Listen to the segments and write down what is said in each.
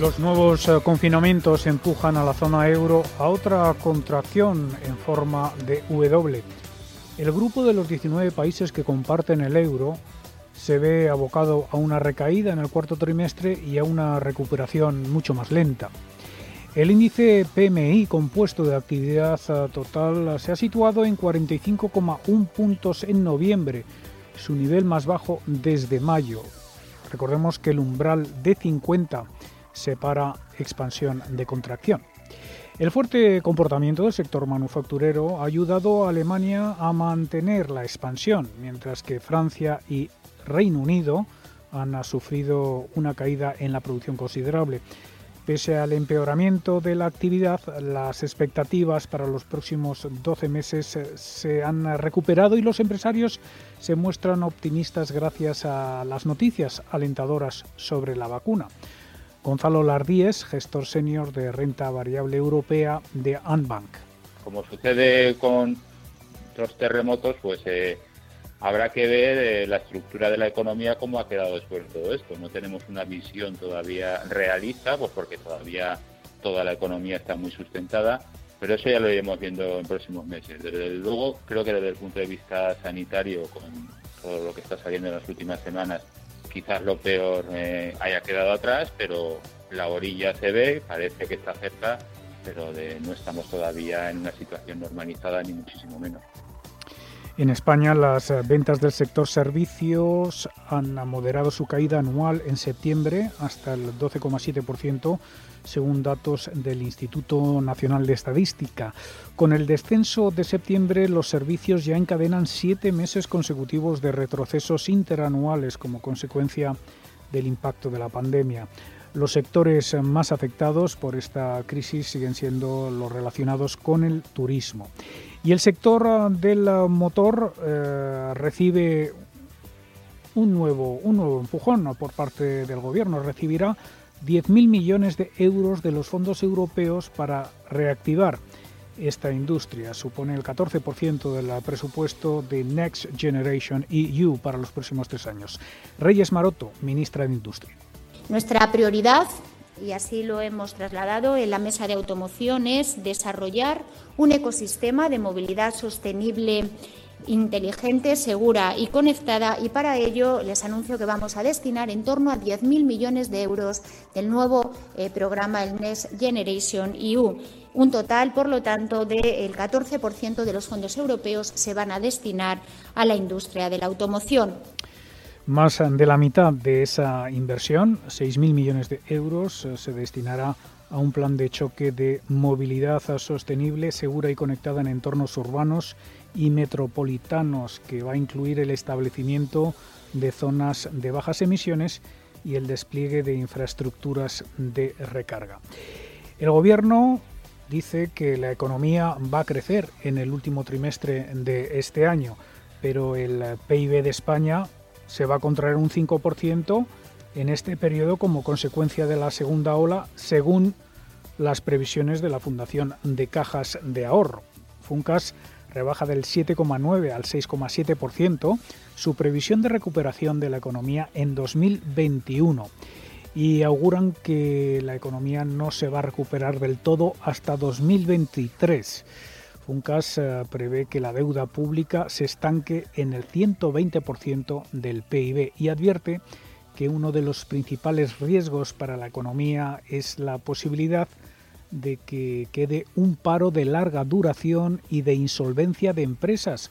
Los nuevos eh, confinamientos empujan a la zona euro a otra contracción en forma de W. El grupo de los 19 países que comparten el euro se ve abocado a una recaída en el cuarto trimestre y a una recuperación mucho más lenta. El índice PMI compuesto de actividad eh, total se ha situado en 45,1 puntos en noviembre, su nivel más bajo desde mayo. Recordemos que el umbral de 50 separa expansión de contracción. El fuerte comportamiento del sector manufacturero ha ayudado a Alemania a mantener la expansión, mientras que Francia y Reino Unido han sufrido una caída en la producción considerable. Pese al empeoramiento de la actividad, las expectativas para los próximos 12 meses se han recuperado y los empresarios se muestran optimistas gracias a las noticias alentadoras sobre la vacuna. Gonzalo Lardíez, gestor senior de renta variable europea de Anbank. Como sucede con los terremotos, pues eh, habrá que ver eh, la estructura de la economía cómo ha quedado después de todo esto. No tenemos una visión todavía realista, pues porque todavía toda la economía está muy sustentada, pero eso ya lo iremos viendo en próximos meses. Desde luego, creo que desde el punto de vista sanitario, con todo lo que está saliendo en las últimas semanas, quizás lo peor eh, haya quedado atrás, pero la orilla se ve, parece que está cerca, pero no estamos todavía en una situación normalizada ni muchísimo menos. En España las eh, ventas del sector servicios han moderado su caída anual en septiembre hasta el 12,7%, según datos del Instituto Nacional de Estadística. Con el descenso de septiembre, los servicios ya encadenan siete meses consecutivos de retrocesos interanuales como consecuencia del impacto de la pandemia. Los sectores más afectados por esta crisis siguen siendo los relacionados con el turismo. Y el sector del motor eh, recibe un nuevo, un nuevo empujón por parte del Gobierno. Recibirá 10.000 millones de euros de los fondos europeos para reactivar esta industria. Supone el 14% del presupuesto de Next Generation EU para los próximos tres años. Reyes Maroto, ministra de Industria. Nuestra prioridad y así lo hemos trasladado en la mesa de automoción, es desarrollar un ecosistema de movilidad sostenible inteligente, segura y conectada y para ello les anuncio que vamos a destinar en torno a 10.000 millones de euros del nuevo eh, programa el Next Generation EU. Un total, por lo tanto, del 14% de los fondos europeos se van a destinar a la industria de la automoción. Más de la mitad de esa inversión, 6.000 millones de euros, eh, se destinará a un plan de choque de movilidad sostenible, segura y conectada en entornos urbanos y metropolitanos, que va a incluir el establecimiento de zonas de bajas emisiones y el despliegue de infraestructuras de recarga. El Gobierno dice que la economía va a crecer en el último trimestre de este año, pero el PIB de España se va a contraer un 5% en este periodo como consecuencia de la segunda ola, según las previsiones de la Fundación de Cajas de Ahorro. Funcas rebaja del 7,9 al 6,7% su previsión de recuperación de la economía en 2021 y auguran que la economía no se va a recuperar del todo hasta 2023. Funcas eh, prevé que la deuda pública se estanque en el 120% del PIB y advierte que uno de los principales riesgos para la economía es la posibilidad de que quede un paro de larga duración y de insolvencia de empresas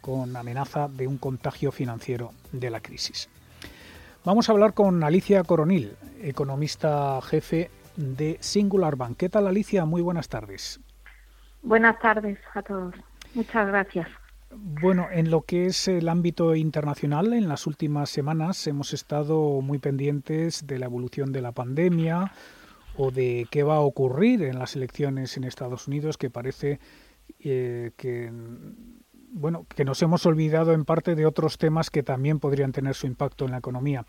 con amenaza de un contagio financiero de la crisis. Vamos a hablar con Alicia Coronil, economista jefe de Singular Bank. ¿Qué tal Alicia? Muy buenas tardes. Buenas tardes a todos. Muchas gracias. Bueno, en lo que es el ámbito internacional, en las últimas semanas hemos estado muy pendientes de la evolución de la pandemia o de qué va a ocurrir en las elecciones en Estados Unidos, que parece eh, que bueno que nos hemos olvidado en parte de otros temas que también podrían tener su impacto en la economía.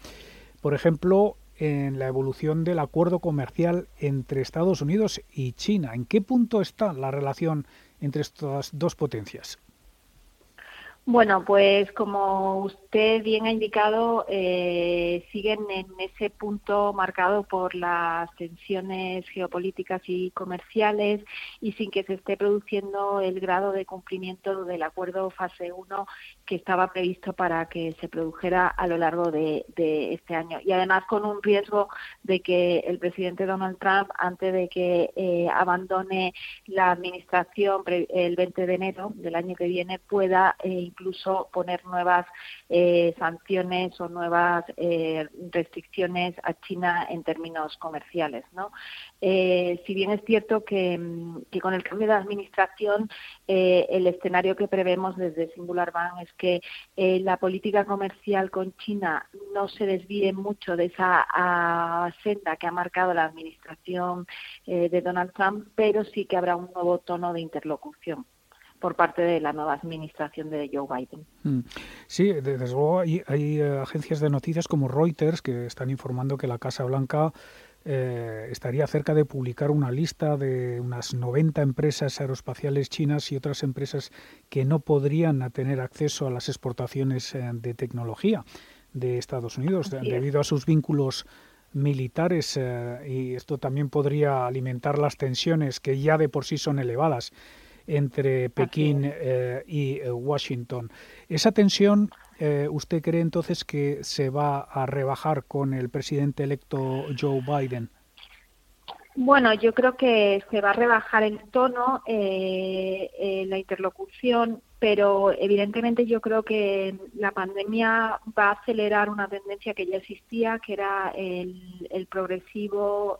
Por ejemplo, en la evolución del acuerdo comercial entre Estados Unidos y China. ¿En qué punto está la relación entre estas dos potencias? Bueno, pues como usted bien ha indicado, eh, siguen en ese punto marcado por las tensiones geopolíticas y comerciales y sin que se esté produciendo el grado de cumplimiento del acuerdo fase 1 que estaba previsto para que se produjera a lo largo de, este año. Y además con un riesgo de que el presidente Donald Trump, antes de que eh, abandone la administración el 20 de enero del año que viene, pueda eh, incluso poner nuevas eh, sanciones o nuevas eh, restricciones a China en términos comerciales. ¿no? Eh, si bien es cierto que, mm, con el cambio de administración el escenario que prevemos desde Singular Bank es que la política comercial con China no se desvíe mucho de esa senda que ha marcado la administración de Donald Trump, pero sí que habrá un nuevo tono de interlocución por parte de la nueva administración de Joe Biden. Mm. Sí, desde luego hay, eh, agencias de noticias como Reuters que están informando que la Casa Blanca eh, estaría cerca de publicar una lista de unas 90 empresas aeroespaciales chinas y otras empresas que no podrían tener acceso a las exportaciones eh, de tecnología de Estados Unidos debido a sus vínculos militares y esto también podría alimentar las tensiones que ya de por sí son elevadas entre Pekín eh, y eh, Washington. ¿Esa tensión eh, usted cree entonces que se va a rebajar con el presidente electo Joe Biden? Bueno, yo creo que se va a rebajar el tono, la interlocución, pero evidentemente yo creo que la pandemia va a acelerar una tendencia que ya existía, que era el, el progresivo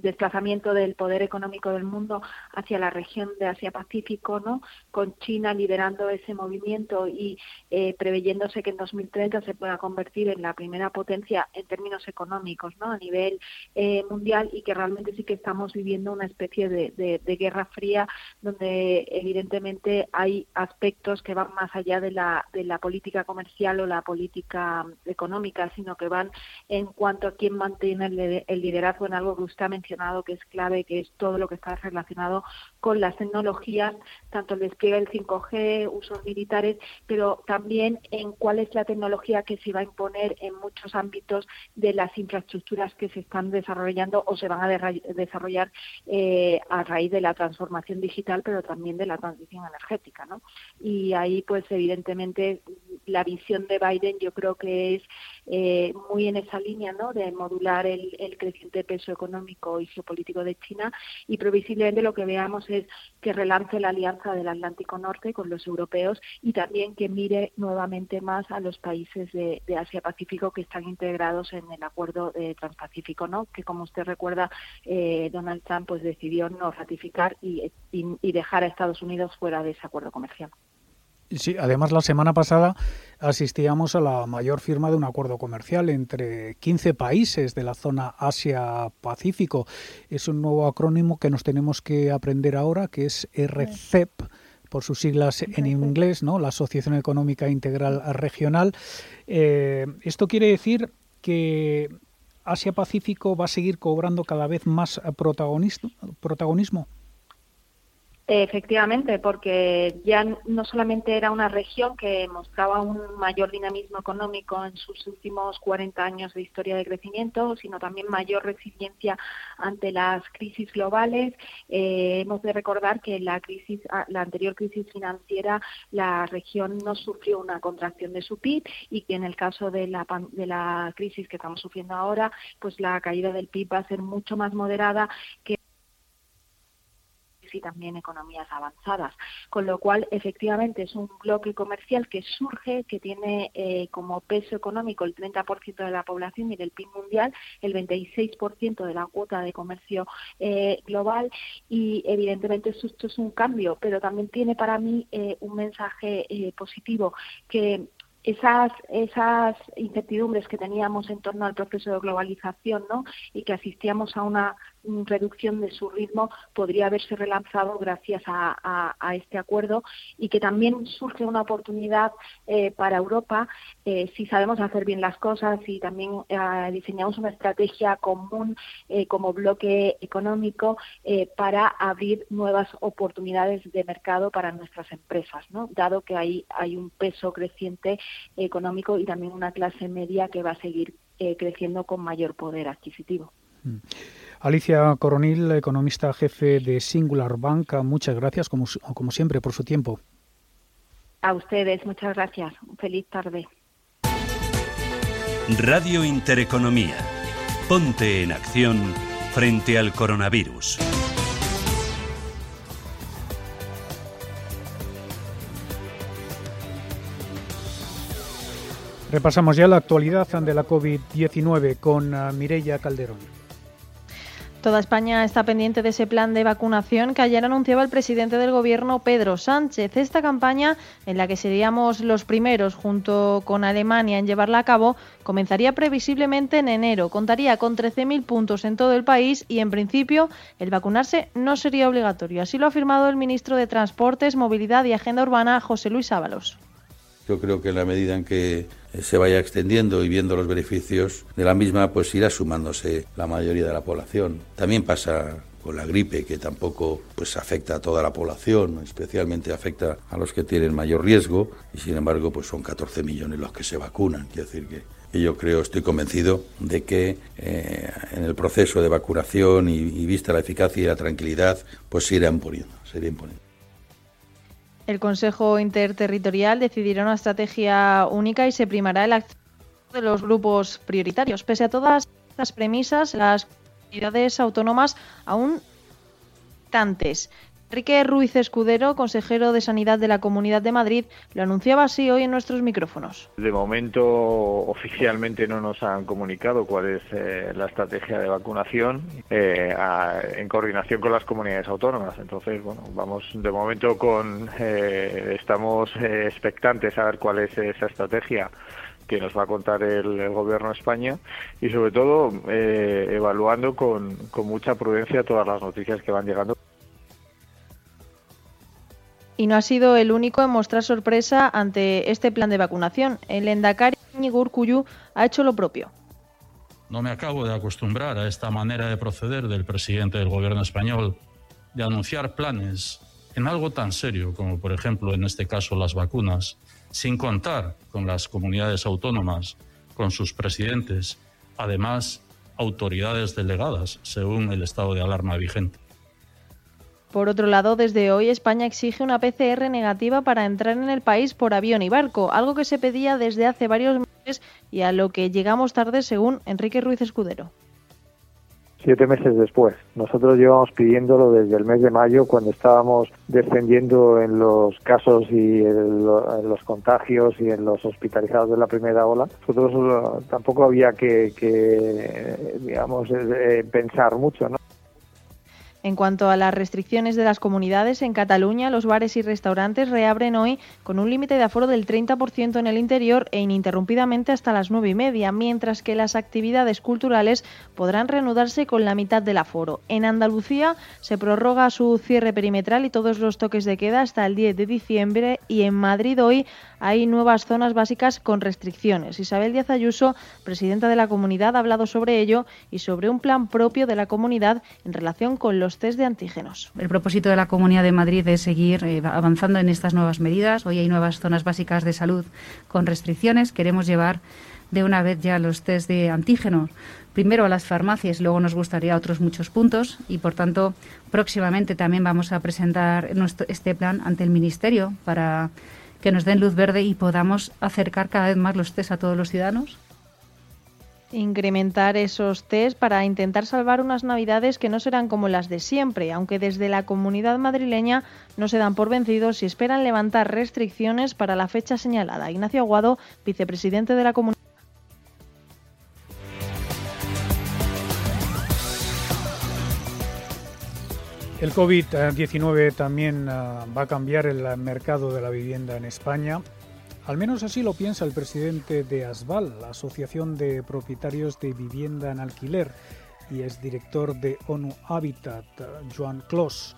desplazamiento del poder económico del mundo hacia la región de Asia-Pacífico, ¿no? Con China liderando ese movimiento y eh, preveyéndose que en 2030 se pueda convertir en la primera potencia en términos económicos, ¿no? A nivel eh, mundial y que realmente sí que estamos viviendo una especie de, guerra fría donde evidentemente hay aspectos que van más allá de la, de la política comercial o la política económica, sino que van en cuanto a quién mantiene el, liderazgo en algo que usted mencionado que es clave, que es todo lo que está relacionado con las tecnologías, tanto el despliegue del 5G, usos militares, pero también en cuál es la tecnología que se va a imponer en muchos ámbitos de las infraestructuras que se están desarrollando o se van a desarrollar eh, a raíz de la transformación digital, pero también de la transición energética. ¿no? Y ahí, pues, evidentemente, la visión de Biden yo creo que es eh, muy en esa línea ¿no? de modular el, el creciente peso económico y geopolítico de China y previsiblemente lo que veamos que relance la alianza del Atlántico Norte con los europeos y también que mire nuevamente más a los países de, Asia-Pacífico que están integrados en el acuerdo de Transpacífico, ¿no? que como usted recuerda, eh, Donald Trump pues decidió no ratificar y dejar a Estados Unidos fuera de ese acuerdo comercial. Sí, además la semana pasada asistíamos a la mayor firma de un acuerdo comercial entre 15 países de la zona Asia-Pacífico. Es un nuevo acrónimo que nos tenemos que aprender ahora, que es RCEP por sus siglas en inglés, ¿no? La Asociación Económica Integral Regional. Eh, esto quiere decir que Asia-Pacífico va a seguir cobrando cada vez más protagonismo. Efectivamente, porque ya no solamente era una región que mostraba un mayor dinamismo económico en sus últimos 40 años de historia de crecimiento, sino también mayor resiliencia ante las crisis globales. Eh, hemos de recordar que la crisis, ah, la anterior crisis financiera, la región no sufrió una contracción de su PIB y que en el caso de la de la crisis que estamos sufriendo ahora, pues la caída del PIB va a ser mucho más moderada que y también economías avanzadas. Con lo cual, efectivamente, es un bloque comercial que surge, que tiene eh, como peso económico el 30% de la población y del PIB mundial, el 26% de la cuota de comercio eh, global y evidentemente esto es un cambio, pero también tiene para mí eh, un mensaje positivo que esas, esas incertidumbres que teníamos en torno al proceso de globalización ¿no? y que asistíamos a una reducción de su ritmo podría haberse relanzado gracias a, este acuerdo y que también surge una oportunidad eh, para Europa eh, si sabemos hacer bien las cosas y también eh, diseñamos una estrategia común como bloque económico para abrir nuevas oportunidades de mercado para nuestras empresas, ¿no? dado que hay, hay un peso creciente económico y también una clase media que va a seguir creciendo con mayor poder adquisitivo. Mm. Alicia Coronil, economista jefe de Singular Bank, muchas gracias como, como siempre por su tiempo. A ustedes, muchas gracias. Feliz tarde. Radio Intereconomía. Ponte en acción frente al coronavirus. Repasamos ya la actualidad de la COVID-19 con ah, Mireia Calderón. Toda España está pendiente de ese plan de vacunación que ayer anunciaba el presidente del Gobierno, Pedro Sánchez. Esta campaña, en la que seríamos los primeros junto con Alemania en llevarla a cabo, comenzaría previsiblemente en enero. Contaría con 13.000 puntos en todo el país y, en principio, el vacunarse no sería obligatorio. Así lo ha afirmado el ministro de Transportes, Movilidad y Agenda Urbana, José Luis Ábalos. Yo creo que la medida en que se vaya extendiendo y viendo los beneficios de la misma, pues irá sumándose la mayoría de la población. También pasa con la gripe, que tampoco pues afecta a toda la población, especialmente afecta a los que tienen mayor riesgo, y sin embargo, pues son 14 millones los que se vacunan. Quiere decir que yo creo, estoy convencido de que eh, en el proceso de vacunación y, y, vista la eficacia y la tranquilidad, pues se irá imponiendo, se irá imponiendo. El Consejo Interterritorial decidirá una estrategia única y se primará el acceso de los grupos prioritarios. Pese a todas estas premisas, las comunidades autónomas aún tantes Enrique Ruiz Escudero, consejero de Sanidad de la Comunidad de Madrid, lo anunciaba así hoy en nuestros micrófonos. De momento, oficialmente no nos han comunicado cuál es eh, la estrategia de vacunación eh, en coordinación con las comunidades autónomas. Entonces, bueno, vamos de momento con, eh, estamos expectantes a ver cuál es esa estrategia que nos va a contar el, gobierno de España y sobre todo evaluando con, con mucha prudencia todas las noticias que van llegando y no ha sido el único en mostrar sorpresa ante este plan de vacunación. El Endacari ha hecho lo propio. No me acabo de acostumbrar a esta manera de proceder del presidente del gobierno español de anunciar planes en algo tan serio como, por ejemplo, en este caso las vacunas, sin contar con las comunidades autónomas, con sus presidentes, además autoridades delegadas, según el estado de alarma vigente. Por otro lado, desde hoy España exige una PCR negativa para entrar en el país por avión y barco, algo que se pedía desde hace varios meses y a lo que llegamos tarde, según Enrique Ruiz Escudero. Siete meses después. Nosotros llevamos pidiéndolo desde el mes de mayo, cuando estábamos descendiendo en los casos y en, los contagios y en los hospitalizados de la primera ola. Nosotros eh, tampoco había que, digamos, eh, pensar mucho, ¿no? En cuanto a las restricciones de las comunidades, en Cataluña los bares y restaurantes reabren hoy con un límite de aforo del 30% en el interior e ininterrumpidamente hasta las nueve y media, mientras que las actividades culturales podrán reanudarse con la mitad del aforo. En Andalucía se prorroga su cierre perimetral y todos los toques de queda hasta el 10 de diciembre y en Madrid hoy hay nuevas zonas básicas con restricciones. Isabel Díaz Ayuso, presidenta de la comunidad, ha hablado sobre ello y sobre un plan propio de la comunidad en relación con los test de antígenos. El propósito de la Comunidad de Madrid es seguir eh, avanzando en estas nuevas medidas. Hoy hay nuevas zonas básicas de salud con restricciones. Queremos llevar de una vez ya los test de antígenos primero a las farmacias, luego nos gustaría otros muchos puntos y, por tanto, próximamente también vamos a presentar este plan ante el Ministerio para que nos den luz verde y podamos acercar cada vez más los test a todos los ciudadanos? Incrementar esos test para intentar salvar unas navidades que no serán como las de siempre, aunque desde la comunidad madrileña no se dan por vencidos y esperan levantar restricciones para la fecha señalada. Ignacio Aguado, vicepresidente de la comunidad. El COVID-19 también ah, va a cambiar el mercado de la vivienda en España. Al menos así lo piensa el presidente de ASBAL, la Asociación de Propietarios de Vivienda en Alquiler. y es director de ONU Habitat, Joan Clos.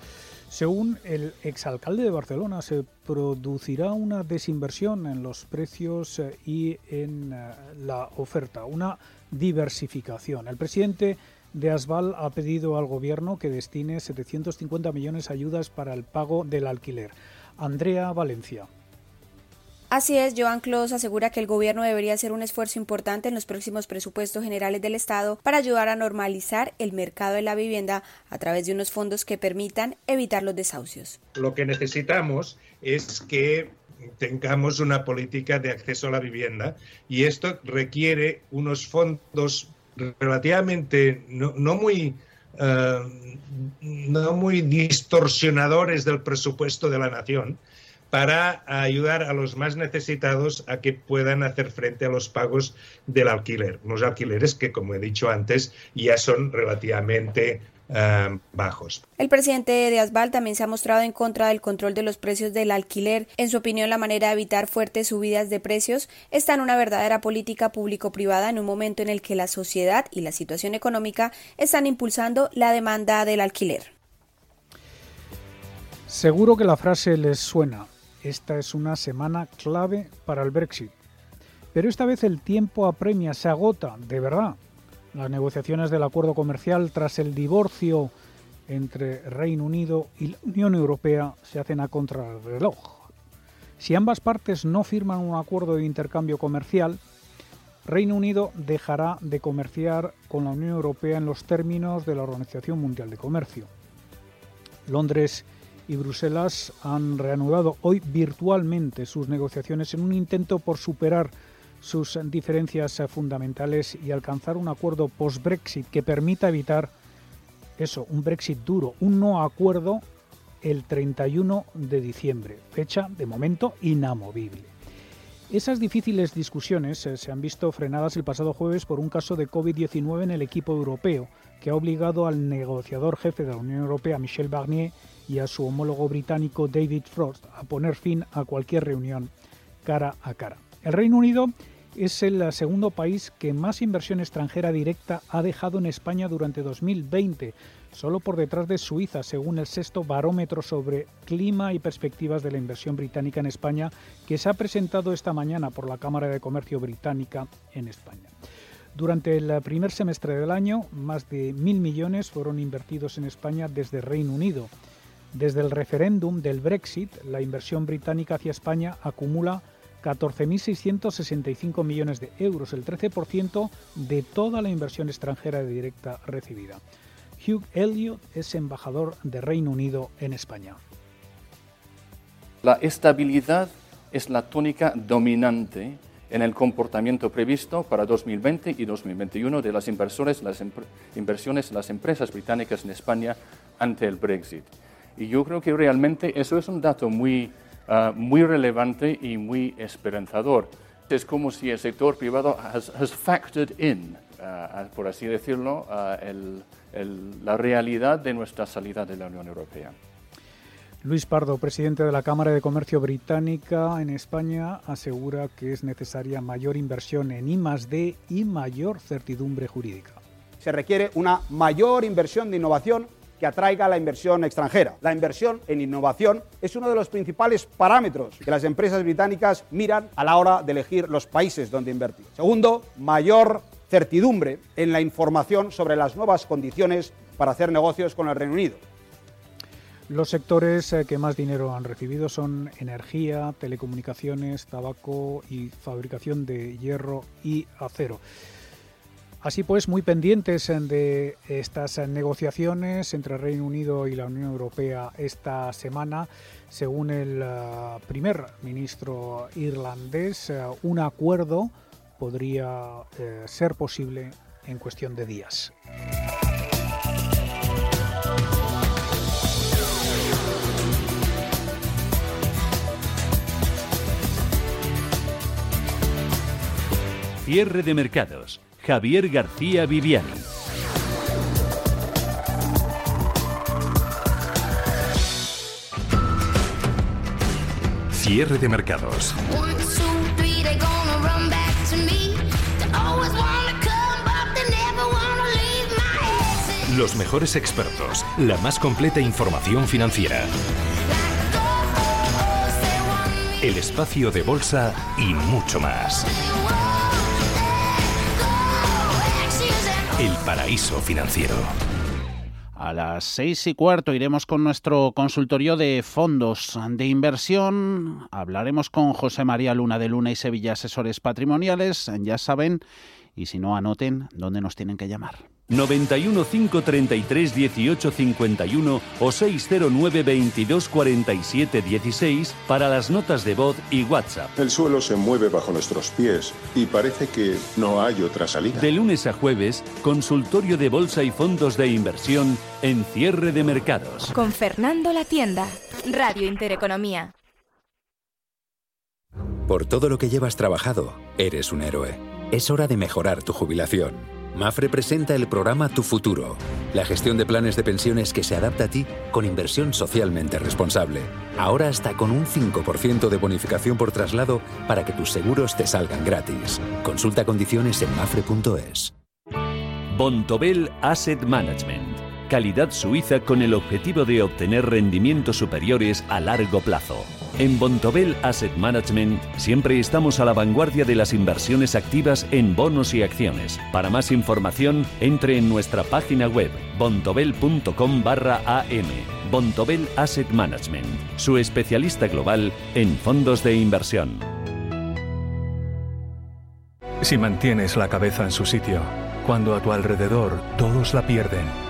Según el exalcalde de Barcelona, se producirá una desinversión en los precios eh, y en eh, la oferta, una diversificación. El presidente de Asval ha pedido al gobierno que destine 750 millones de ayudas para el pago del alquiler. Andrea Valencia. Así es, Joan Clos asegura que el gobierno debería hacer un esfuerzo importante en los próximos presupuestos generales del Estado para ayudar a normalizar el mercado de la vivienda a través de unos fondos que permitan evitar los desahucios. Lo que necesitamos es que tengamos una política de acceso a la vivienda y esto requiere unos fondos relativamente no, muy eh, no muy distorsionadores del presupuesto de la nación para ayudar a los más necesitados a que puedan hacer frente a los pagos del alquiler. Unos alquileres que, como he dicho antes, ya son relativamente eh, bajos. El presidente de Asbal también se ha mostrado en contra del control de los precios del alquiler. En su opinión, la manera de evitar fuertes subidas de precios está en una verdadera política público-privada en un momento en el que la sociedad y la situación económica están impulsando la demanda del alquiler. Seguro que la frase les suena. Esta es una semana clave para el Brexit. Pero esta vez el tiempo apremia, se agota, de verdad. Las negociaciones del acuerdo comercial tras el divorcio entre Reino Unido y la Unión Europea se hacen a contrarreloj. Si ambas partes no firman un acuerdo de intercambio comercial, Reino Unido dejará de comerciar con la Unión Europea en los términos de la Organización Mundial de Comercio. Londres y Bruselas han reanudado hoy virtualmente sus negociaciones en un intento por superar sus diferencias fundamentales y alcanzar un acuerdo post-Brexit que permita evitar eso, un Brexit duro, un no acuerdo el 31 de diciembre, fecha de momento inamovible. Esas difíciles discusiones eh, se han visto frenadas el pasado jueves por un caso de COVID-19 en el equipo europeo, que ha obligado al negociador jefe de la Unión Europea, Michel Barnier, y a su homólogo británico David Frost a poner fin a cualquier reunión cara a cara. El Reino Unido es el segundo país que más inversión extranjera directa ha dejado en España durante 2020, solo por detrás de Suiza, según el sexto barómetro sobre clima y perspectivas de la inversión británica en España, que se ha presentado esta mañana por la Cámara de Comercio Británica en España. Durante el primer semestre del año, más de mil millones fueron invertidos en España desde Reino Unido. Desde el referéndum del Brexit, la inversión británica hacia España acumula 14.665 millones de euros, el 13% de toda la inversión extranjera directa recibida. Hugh Elliott es embajador de Reino Unido en España. La estabilidad es la tónica dominante en el comportamiento previsto para 2020 y 2021 de las inversores, las inversiones las empresas británicas en España ante el Brexit. Y yo creo que realmente eso es un dato muy, ah, muy relevante y muy esperanzador. Es como si el sector privado has, factored in, ah, por así decirlo, ah, la realidad de nuestra salida de la Unión Europea. Luis Pardo, presidente de la Cámara de Comercio Británica en España, asegura que es necesaria mayor inversión en I+D y mayor certidumbre jurídica. Se requiere una mayor inversión de innovación que atraiga la inversión extranjera. La inversión en innovación es uno de los principales parámetros que las empresas británicas miran a la hora de elegir los países donde invertir. Segundo, mayor certidumbre en la información sobre las nuevas condiciones para hacer negocios con el Reino Unido. Los sectores eh, que más dinero han recibido son energía, telecomunicaciones, tabaco y fabricación de hierro y acero. Así pues, muy pendientes de estas negociaciones entre Reino Unido y la Unión Europea esta semana, según el eh, primer ministro irlandés, eh, un acuerdo podría eh, ser posible en cuestión de días. Cierre de mercados Javier García Viviani. Cierre de mercados. Los mejores expertos, la más completa información financiera. El espacio de bolsa y mucho más. El paraíso financiero. A las seis y cuarto iremos con nuestro consultorio de fondos de inversión. Hablaremos con José María Luna de Luna y Sevilla Asesores Patrimoniales. Ya saben, y si no anoten, dónde nos tienen que llamar. 91 533 18 51 o 609 22 47 16 para las notas de voz y WhatsApp. El suelo se mueve bajo nuestros pies y parece que no hay otra salida. De lunes a jueves, consultorio de bolsa y fondos de inversión en cierre de mercados. Con Fernando La Tienda, Radio Intereconomía. Por todo lo que llevas trabajado, eres un héroe. Es hora de mejorar tu jubilación. Mafre presenta el programa Tu Futuro, la gestión de planes de pensiones que se adapta a ti con inversión socialmente responsable. Ahora hasta con un 5% de bonificación por traslado para que tus seguros te salgan gratis. Consulta condiciones en mafre.es. Bontobel Asset Management. Calidad suiza con el objetivo de obtener rendimientos superiores a largo plazo. En Bontobel Asset Management siempre estamos a la vanguardia de las inversiones activas en bonos y acciones. Para más información, entre en nuestra página web bontobel.com barra am. Bontobel Asset Management, su especialista global en fondos de inversión. Si mantienes la cabeza en su sitio, cuando a tu alrededor todos la pierden,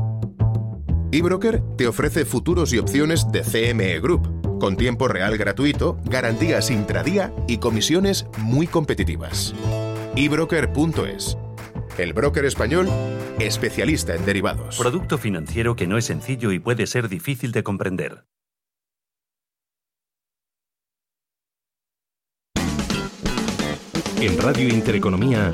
eBroker te ofrece futuros y opciones de CME Group, con tiempo real gratuito, garantías intradía y comisiones muy competitivas. eBroker.es. El broker español, especialista en derivados. Producto financiero que no es sencillo y puede ser difícil de comprender. En Radio Intereconomía,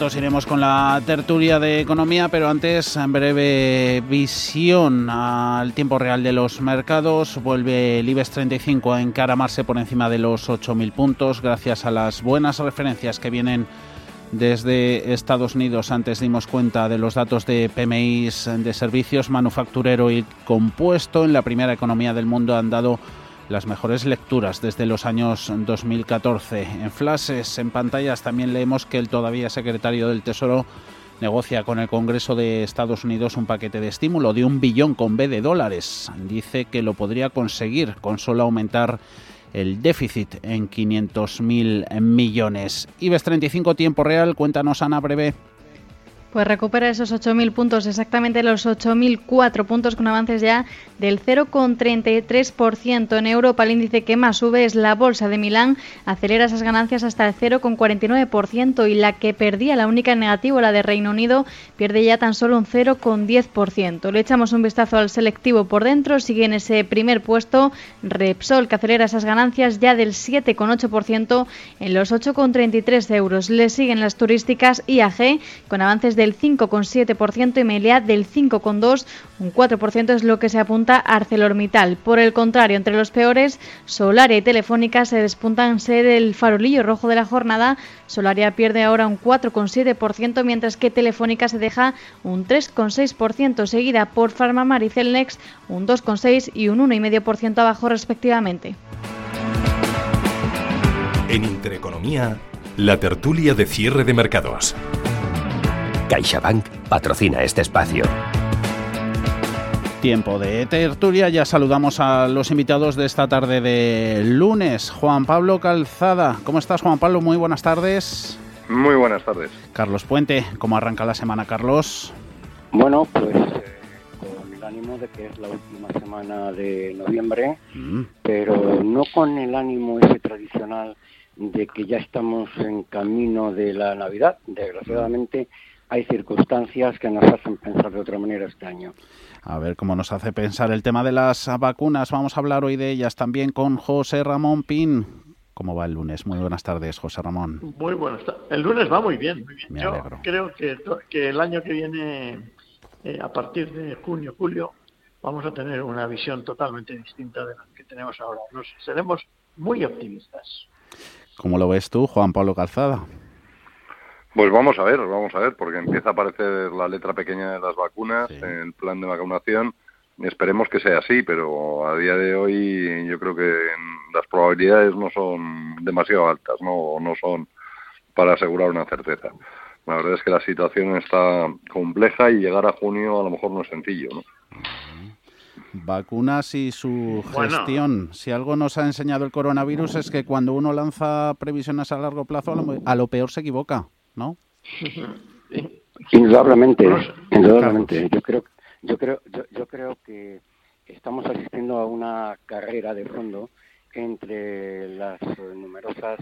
Minutos iremos con la tertulia de economía, pero antes, en breve visión al tiempo real de los mercados. Vuelve el IBEX 35 a encaramarse por encima de los 8.000 puntos gracias a las buenas referencias que vienen desde Estados Unidos. Antes dimos cuenta de los datos de PMI de servicios manufacturero y compuesto. En la primera economía del mundo han dado las mejores lecturas desde los años 2014. En flashes, en pantallas, también leemos que el todavía secretario del Tesoro negocia con el Congreso de Estados Unidos un paquete de estímulo de un billón con B de dólares. Dice que lo podría conseguir con solo aumentar el déficit en 500.000 millones. IBEX 35 tiempo real, cuéntanos Ana breve. Pues recupera esos 8.000 puntos, exactamente los 8.004 puntos con avances ya del 0,33%. En Europa el índice que más sube es la Bolsa de Milán, acelera esas ganancias hasta el 0,49% y la que perdía, la única en negativo, la de Reino Unido, pierde ya tan solo un 0,10%. Le echamos un vistazo al selectivo por dentro, sigue en ese primer puesto Repsol, que acelera esas ganancias ya del 7,8% en los 8,33 euros. Le siguen las turísticas IAG con avances de del 5,7% y Meliá del 5,2%. Un 4% es lo que se apunta ArcelorMittal. Por el contrario, entre los peores, Solaria y Telefónica se despuntan ser el farolillo rojo de la jornada. Solaria pierde ahora un 4,7%, mientras que Telefónica se deja un 3,6%, seguida por Farmamar y Celnex un 2,6% y un 1,5% abajo respectivamente. En Intereconomía, la tertulia de cierre de mercados. CaixaBank patrocina este espacio. Tiempo de tertulia, ya saludamos a los invitados de esta tarde de lunes. Juan Pablo Calzada, ¿cómo estás Juan Pablo? Muy buenas tardes. Muy buenas tardes. Carlos Puente, ¿cómo arranca la semana Carlos? Bueno, pues eh, con el ánimo de que es la última semana de noviembre, mm. pero no con el ánimo ese tradicional de que ya estamos en camino de la Navidad. Desgraciadamente hay circunstancias que nos hacen pensar de otra manera este año. A ver cómo nos hace pensar el tema de las vacunas. Vamos a hablar hoy de ellas también con José Ramón Pin. ¿Cómo va el lunes? Muy buenas tardes, José Ramón. Muy buenas tardes. El lunes va muy bien, muy bien. Yo creo que, que, el año que viene, eh, a partir de junio, julio, vamos a tener una visión totalmente distinta de la que tenemos ahora. Nos seremos muy optimistas. ¿Cómo lo ves tú, Juan Pablo Calzada? Pues vamos a ver, vamos a ver, porque empieza a aparecer la letra pequeña de las vacunas, en el plan de vacunación. Esperemos que sea así, pero a día de hoy yo creo que las probabilidades no son demasiado altas, no, no son para asegurar una certeza. La verdad es que la situación está compleja y llegar a junio a lo mejor no es sencillo, ¿no? Vacunas y su gestión. Si algo nos ha enseñado el coronavirus es que cuando uno lanza previsiones a largo plazo, a lo peor se equivoca. ¿No? Indudablemente, indudablemente. Yo creo, yo creo, yo, creo que estamos asistiendo a una carrera de fondo entre las numerosas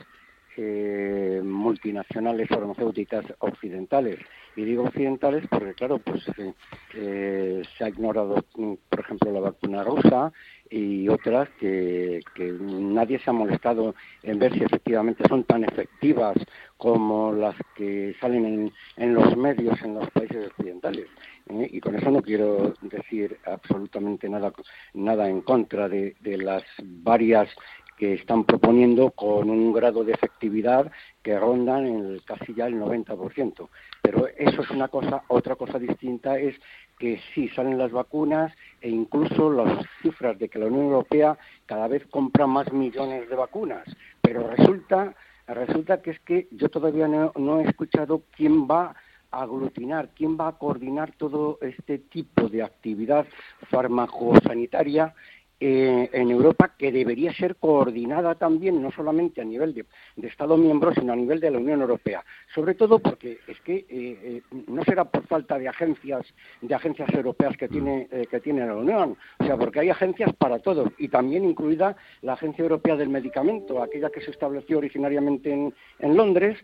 eh, multinacionales farmacéuticas occidentales. Y digo occidentales porque, claro, pues eh, eh, se ha ignorado, por ejemplo, la vacuna rusa y otras que, nadie se ha molestado en ver si efectivamente son tan efectivas como las que salen en, en los medios en los países occidentales. ¿eh? Y con eso no quiero decir absolutamente nada, nada en contra de, las varias que están proponiendo con un grado de efectividad que rondan en casi ya el 90%. Pero eso es una cosa, otra cosa distinta es que sí salen las vacunas e incluso las cifras de que la Unión Europea cada vez compra más millones de vacunas, pero resulta resulta que es que yo todavía no, he escuchado quién va a aglutinar, quién va a coordinar todo este tipo de actividad farmacosanitaria eh, en Europa que debería ser coordinada también, no solamente a nivel de, Estado miembro, sino a nivel de la Unión Europea. Sobre todo porque es que eh, eh, no será por falta de agencias, de agencias europeas que tiene, que tiene la Unión, o sea, porque hay agencias para todo, y también incluida la Agencia Europea del Medicamento, aquella que se estableció originariamente en, en Londres,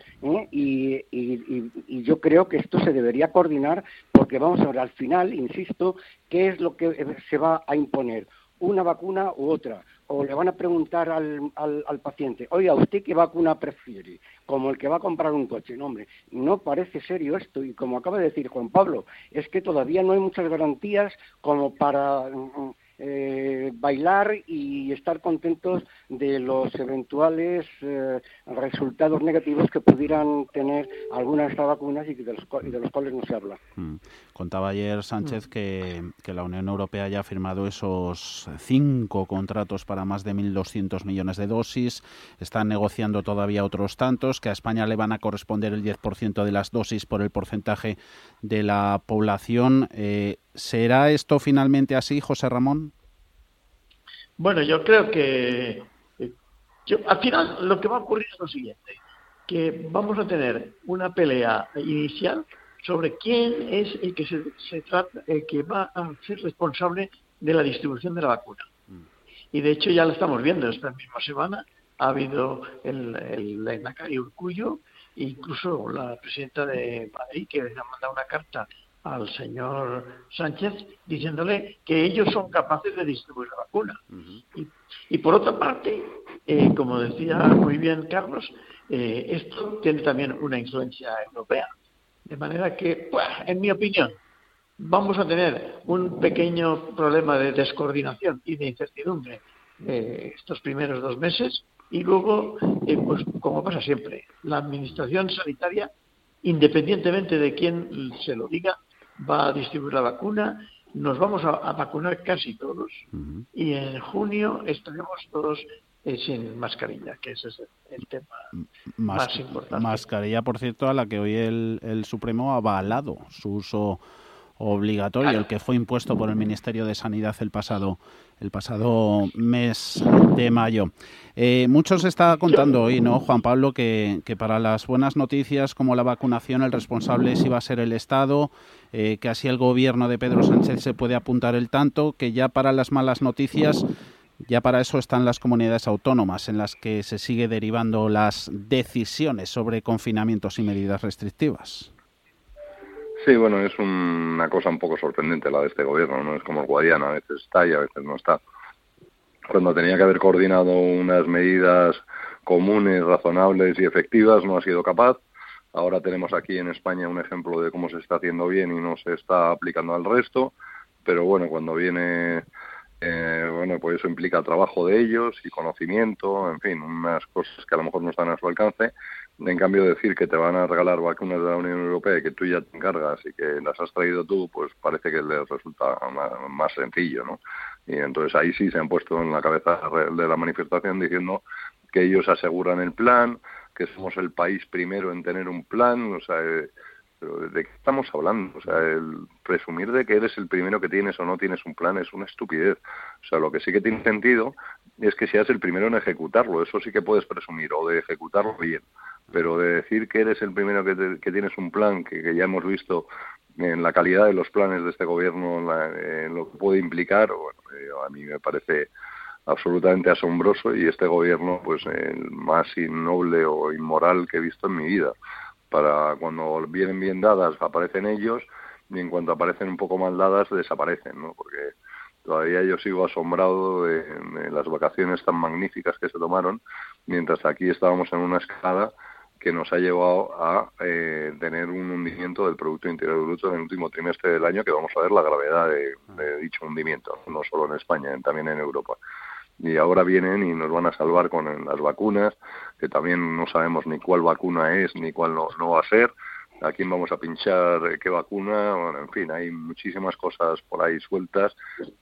y, y yo creo que esto se debería coordinar porque vamos a ver al final, insisto, qué es lo que se va a imponer una vacuna u otra, o le van a preguntar al, al, paciente, oiga, ¿usted qué vacuna prefiere? Como el que va a comprar un coche. No, hombre, no parece serio esto. Y como acaba de decir Juan Pablo, es que todavía no hay muchas garantías como para mm, eh, bailar y estar contentos de los eventuales eh, resultados negativos que pudieran tener algunas de estas vacunas y de los, de los cuales no se habla. Mm. Contaba ayer Sánchez mm. que, que, la Unión Europea ya ha firmado esos cinco contratos para más de 1.200 millones de dosis. Están negociando todavía otros tantos, que a España le van a corresponder el 10% de las dosis por el porcentaje de la población. Eh, ¿Será esto finalmente así, José Ramón? Bueno, yo creo que eh, al final lo que va a ocurrir es lo siguiente, que vamos a tener una pelea inicial sobre quién es el que se, trata, el que va a ser responsable de la distribución de la vacuna. Y de hecho ya lo estamos viendo esta misma semana. Ha habido el, el, el Urcullo, incluso la presidenta de Madrid, que le ha mandado una carta al señor Sánchez diciéndole que ellos son capaces de distribuir la vacuna. y, por otra parte, eh, como decía muy bien Carlos, eh, esto tiene también una influencia europea. De manera que, en mi opinión, vamos a tener un pequeño problema de descoordinación y de incertidumbre eh, estos primeros dos meses y luego, pues como pasa siempre, la administración sanitaria, independientemente de quién se lo diga, va a distribuir la vacuna, nos vamos a, vacunar casi todos y en junio estaremos todos eh, sin mascarilla, que ese es el, tema más importante. Mascarilla, por cierto, a la que hoy el, el Supremo ha avalado su uso obligatorio, el que fue impuesto por el Ministerio de Sanidad el pasado el pasado mes de mayo. Eh, mucho se está contando hoy, ¿no, Juan Pablo? Que, que, para las buenas noticias como la vacunación el responsable sí va a ser el Estado, eh, que así el gobierno de Pedro Sánchez se puede apuntar el tanto, que ya para las malas noticias, ya para eso están las comunidades autónomas en las que se sigue derivando las decisiones sobre confinamientos y medidas restrictivas. Sí, bueno, es una cosa un poco sorprendente la de este gobierno, ¿no? Es como el Guadiana, a veces está y a veces no está. Cuando tenía que haber coordinado unas medidas comunes, razonables y efectivas, no ha sido capaz. Ahora tenemos aquí en España un ejemplo de cómo se está haciendo bien y no se está aplicando al resto. Pero bueno, cuando viene, eh, bueno, pues eso implica trabajo de ellos y conocimiento, en fin, unas cosas que a lo mejor no están a su alcance en cambio, decir que te van a regalar vacunas de la Unión Europea y que tú ya te encargas y que las has traído tú, pues parece que les resulta más, sencillo, ¿no? Y entonces ahí sí se han puesto en la cabeza de la manifestación diciendo que ellos aseguran el plan, que somos el país primero en tener un plan, o sea, eh, ¿de qué estamos hablando? O sea, el presumir de que eres el primero que tienes o no tienes un plan es una estupidez. O sea, lo que sí que tiene sentido es que seas el primero en ejecutarlo, eso sí que puedes presumir, o de ejecutarlo bien pero de decir que eres el primero que, que tienes un plan, que, ya hemos visto en la calidad de los planes de este gobierno, en, lo que puede implicar, bueno, eh, a mí me parece absolutamente asombroso y este gobierno, pues, el más innoble o inmoral que he visto en mi vida. Para cuando vienen bien dadas aparecen ellos y en cuanto aparecen un poco mal dadas desaparecen, ¿no? Porque todavía yo sigo asombrado de, las vacaciones tan magníficas que se tomaron, mientras aquí estábamos en una escalada que nos ha llevado a eh, tener un hundimiento del Producto Interior Bruto en el último trimestre del año, que vamos a ver la gravedad de, dicho hundimiento, no solo en España, también en Europa. Y ahora vienen y nos van a salvar con las vacunas, que también no sabemos ni cuál vacuna es ni cuál no, no va a ser, a quién vamos a pinchar, qué vacuna, bueno, en fin, hay muchísimas cosas por ahí sueltas,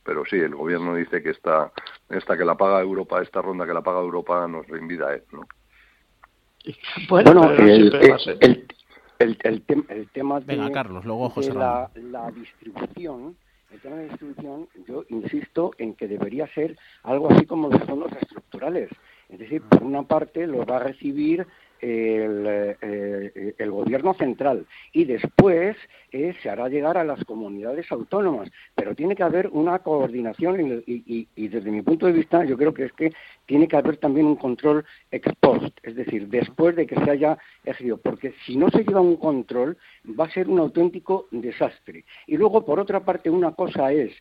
pero sí, el gobierno dice que esta, esta que la paga Europa, esta ronda que la paga Europa nos lo invita a él, ¿no? Bueno, el, el, el, tema de, Carlos, luego la, distribución, el tema de distribución, yo insisto en que debería ser algo así como los fondos estructurales. Es decir, por una parte lo va a recibir el, eh, el, gobierno central y después eh, se hará llegar a las comunidades autónomas. Pero tiene que haber una coordinación y, y, desde mi punto de vista yo creo que es que tiene que haber también un control ex post, es decir, después de que se haya ejercido, porque si no se lleva un control va a ser un auténtico desastre. Y luego, por otra parte, una cosa es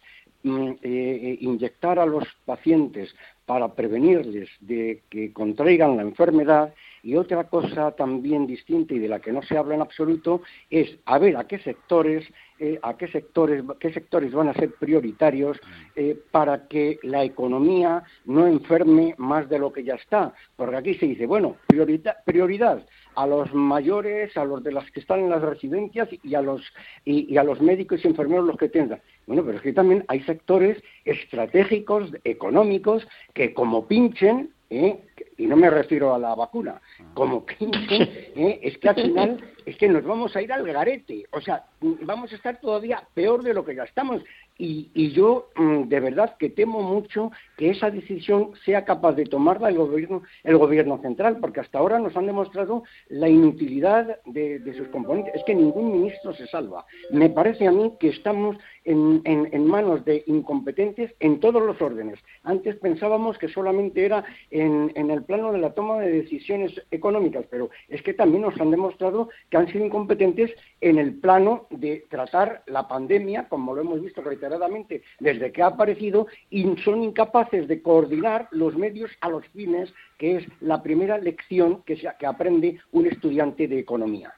mm, eh, inyectar a los pacientes para prevenirles de que contraigan la enfermedad y otra cosa también distinta y de la que no se habla en absoluto es a ver a qué sectores eh, a qué sectores qué sectores van a ser prioritarios eh, para que la economía no enferme más de lo que ya está porque aquí se dice bueno prioridad prioridad a los mayores, a los de las que están en las residencias y a los y, a los médicos y enfermeros los que tengan. Bueno, pero es que también hay sectores estratégicos, económicos, que como pinchen, ¿eh? Y no me refiero a la vacuna, como pinchen, ¿eh? es que al final es que nos vamos a ir al garete, o sea, vamos a estar todavía peor de lo que ya estamos. Y, yo mm, de verdad que temo mucho que esa decisión sea capaz de tomarla el gobierno, el gobierno central, porque hasta ahora nos han demostrado la inutilidad de, de sus componentes. Es que ningún ministro se salva. Me parece a mí que estamos en, en, manos de incompetentes en todos los órdenes. Antes pensábamos que solamente era en, en, el plano de la toma de decisiones económicas, pero es que también nos han demostrado que han sido incompetentes en el plano de tratar la pandemia, como lo hemos visto reiteradamente desde que ha aparecido, y son incapaces de coordinar los medios a los fines, que es la primera lección que, que aprende un estudiante de economía.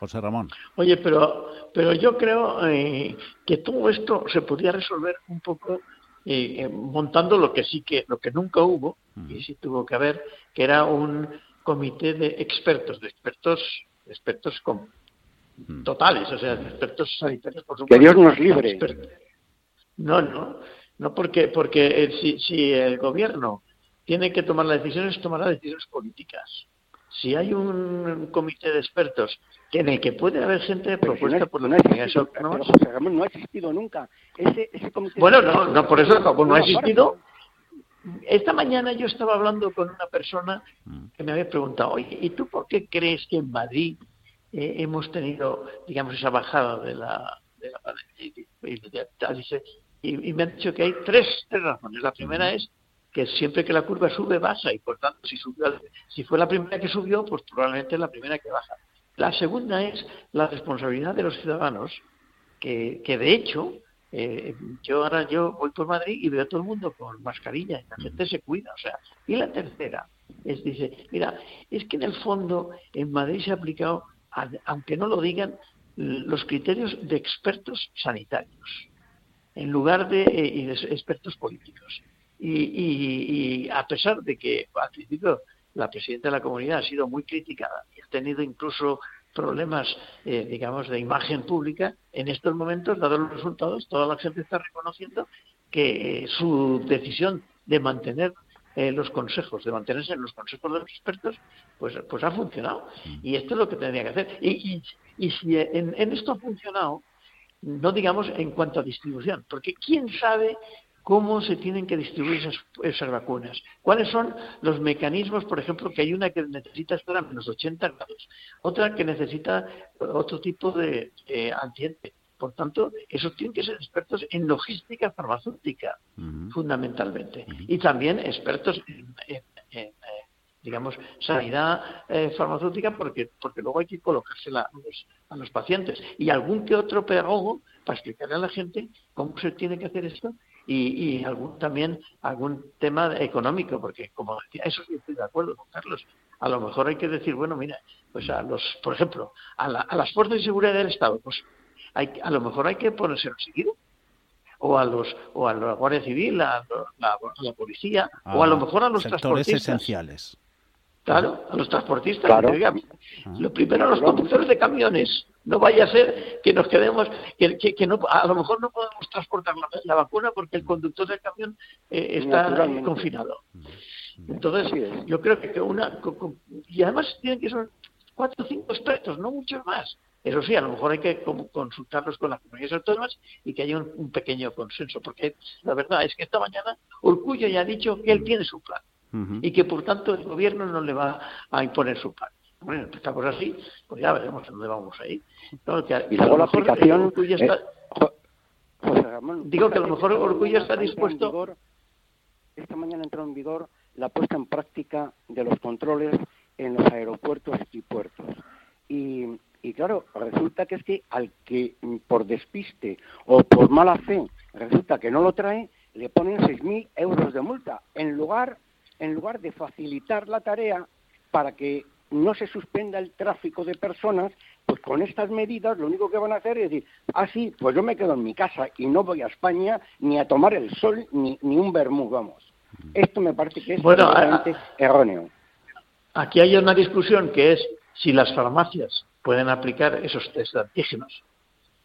José Ramón. Oye, pero, pero yo creo eh, que todo esto se podía resolver un poco eh, eh, montando lo que sí que, lo que nunca hubo, y sí tuvo que haber, que era un comité de expertos, de expertos, expertos con, totales, o sea, expertos sanitarios, por supuesto. Que Dios nos libre. No, no, no porque, porque si, si el gobierno tiene que tomar las decisiones, tomará decisiones políticas si hay un comité de expertos que en el que puede haber gente propuesta por la no, no ha existido nunca. Ese, comité bueno, no, no, por eso no ha existido. Esta mañana yo estaba hablando con una persona que me había preguntado, oye, ¿y tú por qué crees que en Madrid eh, hemos tenido, digamos, esa bajada de la, de la y, y, me han dicho que hay tres, tres razones. La primera es que siempre que la curva sube baja y por tanto si si fue la primera que subió pues probablemente es la primera que baja. La segunda es la responsabilidad de los ciudadanos que, que de hecho eh, yo ahora yo voy por Madrid y veo a todo el mundo con mascarilla y la gente se cuida o sea y la tercera es dice mira es que en el fondo en Madrid se ha aplicado aunque no lo digan los criterios de expertos sanitarios en lugar de, eh, de expertos políticos. Y, a pesar de que al principio la presidenta de la comunidad ha sido muy criticada y ha tenido incluso problemas, eh, digamos, de imagen pública, en estos momentos, dados los resultados, toda la gente está reconociendo que su decisión de mantener eh, los consejos, de mantenerse en los consejos de los expertos, pues, pues ha funcionado. Mm. Y esto es lo que tendría que hacer. Y, y, si en, en, esto ha funcionado, no digamos en cuanto a distribución, porque quién sabe cómo se tienen que distribuir esas, vacunas, cuáles son los mecanismos, por ejemplo, que hay una que necesita estar a menos 80 grados, otra que necesita otro tipo de ambiente. Por tanto, esos tienen que ser expertos en logística farmacéutica, fundamentalmente, y también expertos en, eh, digamos, sanidad eh, farmacéutica, porque, porque luego hay que colocársela a los, a los pacientes. Y algún que otro pedagogo para explicarle a la gente cómo se tiene que hacer esto y, y algún también algún tema económico, porque como decía, eso sí estoy de acuerdo con Carlos. A lo mejor hay que decir, bueno, mira, pues a los, por ejemplo, a, las fuerzas de seguridad del Estado, pues hay, a lo mejor hay que ponerse a seguido o a los o a la Guardia Civil, a, la, policía, o a lo mejor a los sectores transportistas. esenciales. Claro, a los transportistas. lo primero a los conductores de camiones. No vaya a ser que nos quedemos, que, que, no, a lo mejor no podemos transportar la, vacuna porque el conductor del camión eh, está confinado. Entonces, yo creo que una. Y además tienen que ser cuatro o cinco expertos, no muchos más. Eso sí, a lo mejor hay que consultarlos con las comunidades autónomas y que haya un, pequeño consenso, porque la verdad es que esta mañana Urcullo ya ha dicho que él tiene su plan y que por tanto el gobierno no le va a imponer su plan. Bueno, estamos así, pues ya veremos a dónde vamos ahí. y luego la aplicación... Está... digo que a lo mejor Orgullo está dispuesto... esta mañana entró en vigor la puesta en práctica de los controles en los aeropuertos y puertos. Y, y claro, resulta que es que al que por despiste o por mala fe resulta que no lo trae, le ponen 6.000 euros de multa, en lugar, en lugar de facilitar la tarea para que no se suspenda el tráfico de personas, pues con estas medidas lo único que van a hacer es decir, ah, sí, pues yo me quedo en mi casa y no voy a España ni a tomar el sol ni, ni un vermú, vamos. Esto me parece que es bueno, erróneo. Aquí hay una discusión que es si las farmacias pueden aplicar esos test antígenos,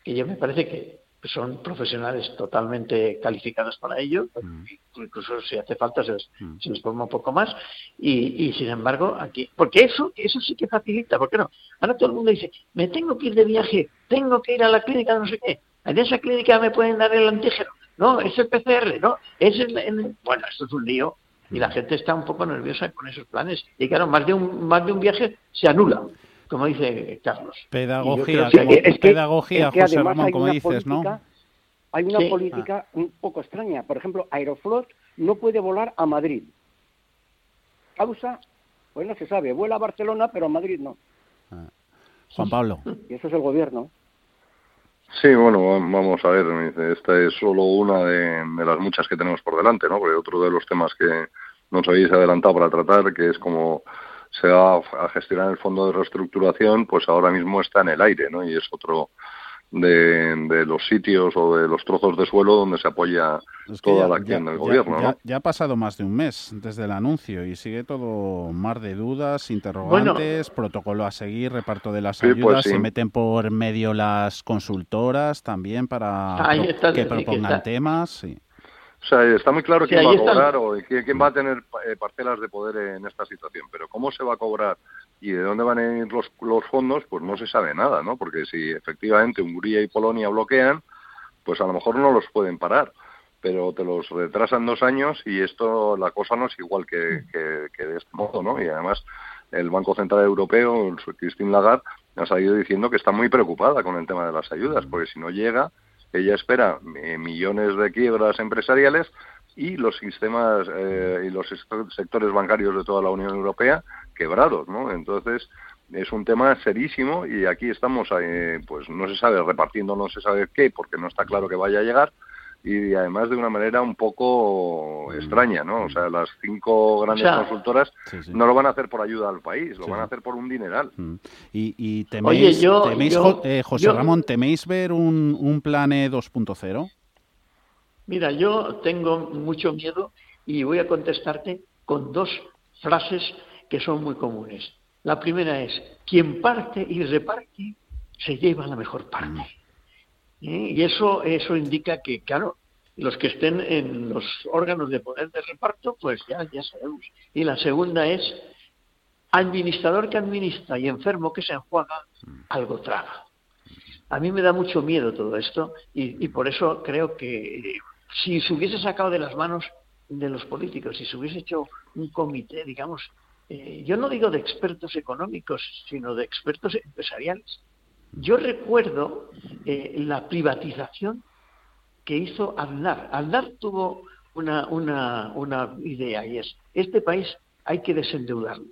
que yo me parece que son profesionales totalmente calificados para ello, mm. incluso si hace falta se les, mm. se forma un poco más, y, sin embargo aquí, porque eso, eso sí que facilita, ¿por qué no? Ahora todo el mundo dice, me tengo que ir de viaje, tengo que ir a la clínica, no sé qué, en esa clínica me pueden dar el antígeno, no, es el PCR, no, es el, bueno, esto es un lío, y la mm. gente está un poco nerviosa con esos planes, y claro, más de un, más de un viaje se anula como dice Carlos. Pedagogía, es pedagogía, José Ramón, como dices, ¿no? Hay una política un poco extraña. Por ejemplo, Aeroflot no puede volar a Madrid. Causa, pues no se sabe. Vuela a Barcelona, pero a Madrid no. Ah. Juan Pablo. Y eso es el gobierno. Sí, bueno, vamos a ver. Esta es solo una de, de las muchas que tenemos por delante, ¿no? Porque otro de los temas que nos habéis adelantado para tratar, que es como se va a gestionar el fondo de reestructuración, pues ahora mismo está en el aire, ¿no? Y es otro de, los sitios o de los trozos de suelo donde se apoya toda la acción del gobierno. Ya, ya, ha pasado más de un mes desde el anuncio y sigue todo mar de dudas, interrogantes, protocolo a seguir, reparto de las pues ayudas, se meten por medio las consultoras también para que propongan temas. Sí. O sea, está muy claro quién va a cobrar o quién, va a tener eh, parcelas de poder en esta situación, pero cómo se va a cobrar y de dónde van a ir los, los fondos, pues no se sabe nada, ¿no? Porque si efectivamente Hungría y Polonia bloquean, pues a lo mejor no los pueden parar, pero te los retrasan dos años y esto, la cosa no es igual que, que, de este modo, ¿no? Y además el Banco Central Europeo, Christine Lagarde, ha salido diciendo que está muy preocupada con el tema de las ayudas, porque si no llega ella espera eh, millones de quiebras empresariales y los sistemas eh, y los sectores bancarios de toda la Unión Europea quebrados, ¿no? Entonces es un tema serísimo y aquí estamos, eh, pues no se sabe repartiendo, no se sabe qué, porque no está claro que vaya a llegar y además de una manera un poco mm. extraña, ¿no? O sea, las cinco grandes consultoras no lo van a hacer por ayuda al país, lo van a hacer por un dineral. Mm. ¿Y, y teméis, eh, José Ramón, teméis ver un, un plan E 2.0? Mira, yo tengo mucho miedo y voy a contestarte con dos frases que son muy comunes. La primera es, quien parte y reparte se lleva la mejor parte. ¿Eh? Y eso, eso indica que, claro, los que estén en los órganos de poder de reparto, pues ya, ya sabemos. Y la segunda es, administrador que administra y enfermo que se enjuaga, algo traga. A mí me da mucho miedo todo esto y, por eso creo que si se hubiese sacado de las manos de los políticos, si se hubiese hecho un comité, digamos, eh, yo no digo de expertos económicos, sino de expertos empresariales, yo recuerdo eh, la privatización que hizo Aznar. Aznar tuvo una, una, una, idea y es, este país hay que desendeudarlo.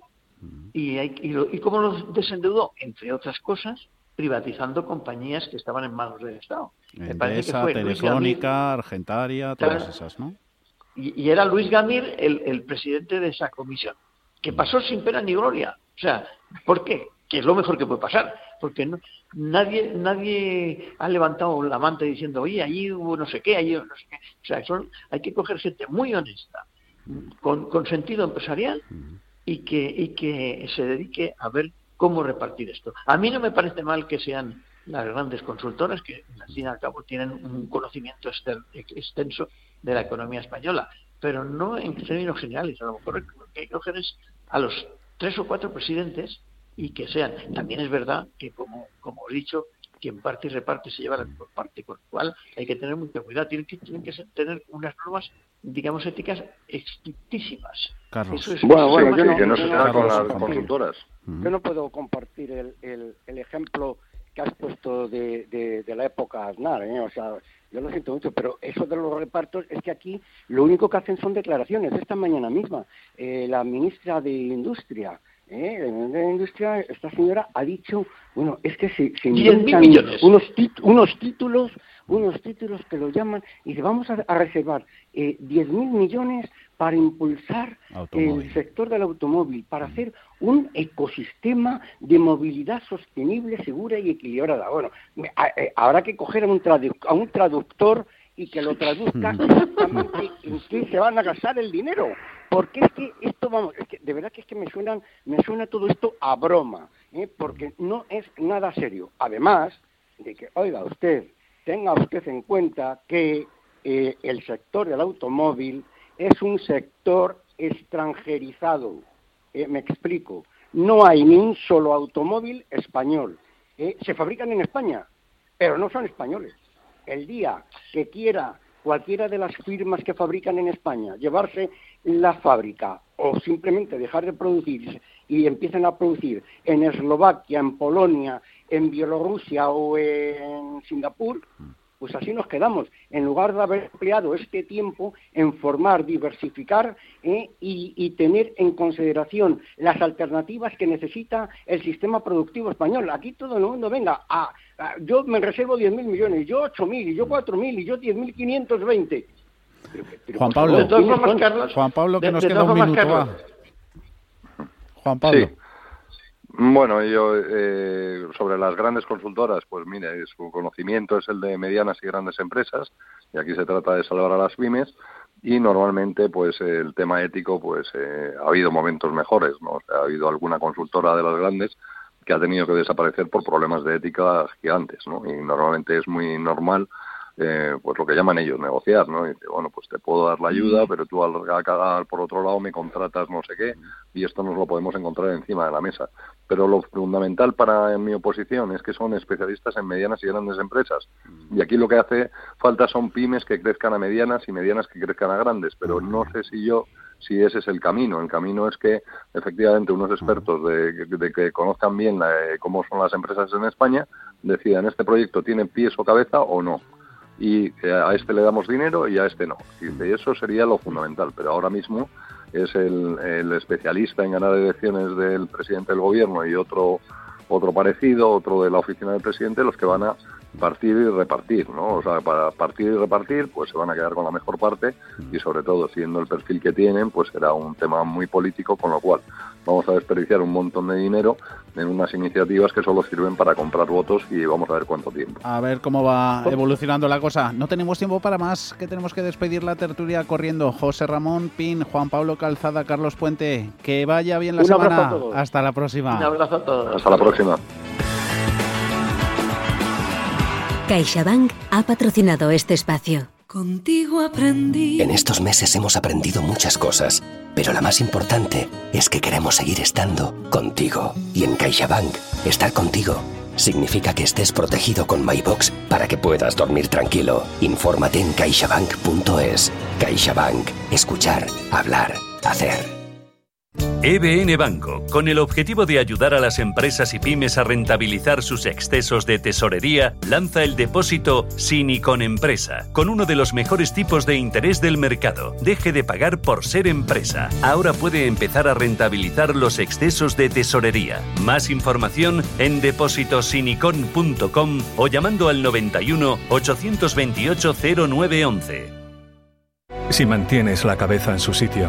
Y, hay, y, cómo lo desendeudó? Entre otras cosas, privatizando compañías que estaban en manos del Estado. Endesa, Telefónica, Argentaria, todas esas, ¿no? Y, era Luis Gamir el, el, presidente de esa comisión, que pasó sin pena ni gloria. O sea, ¿por qué? Que es lo mejor que puede pasar porque no, nadie nadie ha levantado la manta diciendo, oye, allí hubo no sé qué, allí no sé qué. O sea, son, hay que coger gente muy honesta, con, con sentido empresarial y que, y que se dedique a ver cómo repartir esto. A mí no me parece mal que sean las grandes consultoras, que al fin y al cabo tienen un conocimiento extenso de la economía española, pero no en términos generales. A lo mejor lo que hay que coger es a los tres o cuatro presidentes y que sean. También es verdad que, como, como he dicho, quien parte y reparte se lleva la mejor parte, con lo cual hay que tener mucho cuidado. Tienen que, tienen que tener unas normas, digamos, éticas estrictísimas. Carlos. bueno, bueno, yo no, que no se con las consultoras. Yo no puedo compartir el, el, el ejemplo que has puesto de, de, la época Aznar, ¿eh? o sea, yo lo siento mucho, pero eso de los repartos es que aquí lo único que hacen son declaraciones. Esta mañana misma, eh, la ministra de Industria, ¿eh? de la industria, esta señora ha dicho, bueno, es que se, se inventan unos, unos títulos unos títulos que lo llaman y vamos a, reservar eh, 10.000 millones para impulsar el sector del automóvil, para hacer un ecosistema de movilidad sostenible, segura y equilibrada. Bueno, eh, habrá que coger a un, a un traductor y que lo traduzca exactamente en qué se van a gastar el dinero. Porque es que esto, vamos, es que de verdad que es que me, suenan, me suena todo esto a broma, ¿eh? porque no es nada serio. Además de que, oiga usted, tenga usted en cuenta que eh, el sector del automóvil es un sector extranjerizado. Eh, me explico. No hay ni un solo automóvil español. se fabrican en España, pero no son españoles el día que quiera cualquiera de las firmas que fabrican en España llevarse la fábrica o simplemente dejar de producir y empiecen a producir en Eslovaquia, en Polonia, en Bielorrusia o en Singapur, pues así nos quedamos, en lugar de haber empleado este tiempo en formar, diversificar eh, y, tener en consideración las alternativas que necesita el sistema productivo español. Aquí todo el mundo venga, a, yo me reservo 10.000 millones, yo 8.000, y yo 4.000, y yo 10.520. Juan Pablo, Juan Pablo, que nos queda un minuto. Juan Pablo. Bueno, yo eh, sobre las grandes consultoras, pues mire, su conocimiento es el de medianas y grandes empresas, y aquí se trata de salvar a las pymes, y normalmente, pues el tema ético, pues eh, ha habido momentos mejores, ¿no? ha habido alguna consultora de las grandes que ha tenido que desaparecer por problemas de ética gigantes, ¿no? Y normalmente es muy normal eh, pues lo que llaman ellos negociar, ¿no? Y dice, bueno, pues te puedo dar la ayuda, pero tú al cagar por otro lado me contratas no sé qué y esto nos lo podemos encontrar encima de la mesa. Pero lo fundamental para mi oposición es que son especialistas en medianas y grandes empresas. Y aquí lo que hace falta son pymes que crezcan a medianas y medianas que crezcan a grandes, pero no sé si yo si ese es el camino. El camino es que efectivamente unos expertos de, que conozcan bien cómo son las empresas en España decidan este proyecto tiene pies o cabeza o no y eh, a este le damos dinero y a este no. Y eso sería lo fundamental, pero ahora mismo es el, el especialista en ganar elecciones del presidente del gobierno y otro otro parecido, otro de la oficina del presidente, los que van a partir y repartir, ¿no? O sea, para partir y repartir, pues se van a quedar con la mejor parte y sobre todo, siendo el perfil que tienen, pues será un tema muy político, con lo cual vamos a desperdiciar un montón de dinero en unas iniciativas que solo sirven para comprar votos y vamos a ver cuánto tiempo. A ver cómo va evolucionando la cosa. No tenemos tiempo para más, que tenemos que despedir la tertulia corriendo. José Ramón Pin, Juan Pablo Calzada, Carlos Puente, que vaya bien la semana. Hasta la próxima. Un abrazo a todos. Hasta la próxima. CaixaBank ha patrocinado este espacio. Contigo aprendí. En estos meses hemos aprendido muchas cosas, pero la más importante es que queremos seguir estando contigo. Y en CaixaBank, estar contigo significa que estés protegido con MyBox para que puedas dormir tranquilo. Infórmate en caixabank.es. CaixaBank. Escuchar, hablar, hacer. EBN Banco, con el objetivo de ayudar a las empresas y pymes a rentabilizar sus excesos de tesorería, lanza el depósito sin empresa, con uno de los mejores tipos de interés del mercado. Deje de pagar por ser empresa. Ahora puede empezar a rentabilizar los excesos de tesorería. Más información en depósitosinicon.com o llamando al 91 828 0911. Si mantienes la cabeza en su sitio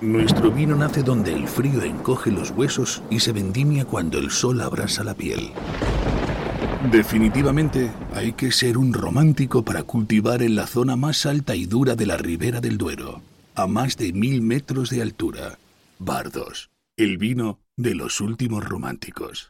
Nuestro vino nace donde el frío encoge los huesos y se vendimia cuando el sol abrasa la piel. Definitivamente hay que ser un romántico para cultivar en la zona más alta y dura de la ribera del Duero a más de mil metros de altura. Bardos, el vino de los últimos románticos.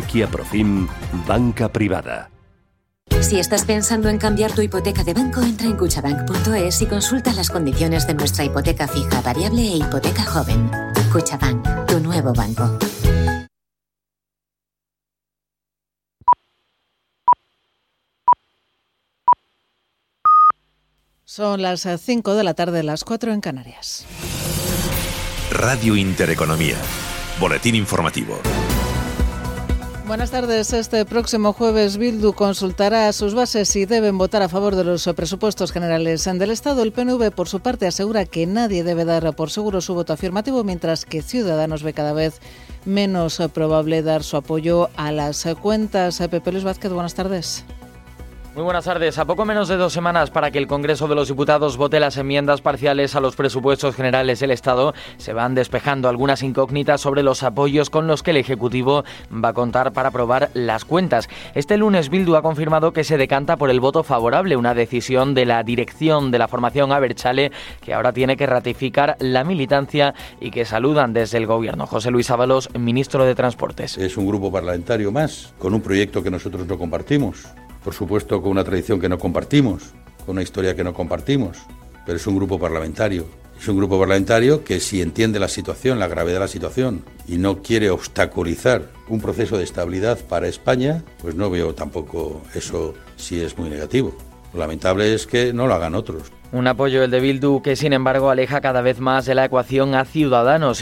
Arquia Profim Banca Privada. Si estás pensando en cambiar tu hipoteca de banco, entra en cuchabank.es y consulta las condiciones de nuestra hipoteca fija, variable e hipoteca joven. Cuchabank, tu nuevo banco. Son las 5 de la tarde, las 4 en Canarias. Radio Intereconomía. Boletín informativo. Buenas tardes. Este próximo jueves Bildu consultará a sus bases si deben votar a favor de los presupuestos generales del Estado. El PNV, por su parte, asegura que nadie debe dar por seguro su voto afirmativo, mientras que Ciudadanos ve cada vez menos probable dar su apoyo a las cuentas. Pepe Luis Vázquez, buenas tardes. Muy buenas tardes. A poco menos de dos semanas para que el Congreso de los Diputados vote las enmiendas parciales a los presupuestos generales del Estado, se van despejando algunas incógnitas sobre los apoyos con los que el Ejecutivo va a contar para aprobar las cuentas. Este lunes Bildu ha confirmado que se decanta por el voto favorable, una decisión de la dirección de la formación Aberchale que ahora tiene que ratificar la militancia y que saludan desde el Gobierno. José Luis Ábalos, ministro de Transportes. Es un grupo parlamentario más, con un proyecto que nosotros no compartimos por supuesto con una tradición que no compartimos, con una historia que no compartimos, pero es un grupo parlamentario. Es un grupo parlamentario que si entiende la situación, la gravedad de la situación, y no quiere obstaculizar un proceso de estabilidad para España, pues no veo tampoco eso si es muy negativo. Lo lamentable es que no lo hagan otros. Un apoyo el de Bildu que sin embargo aleja cada vez más de la ecuación a Ciudadanos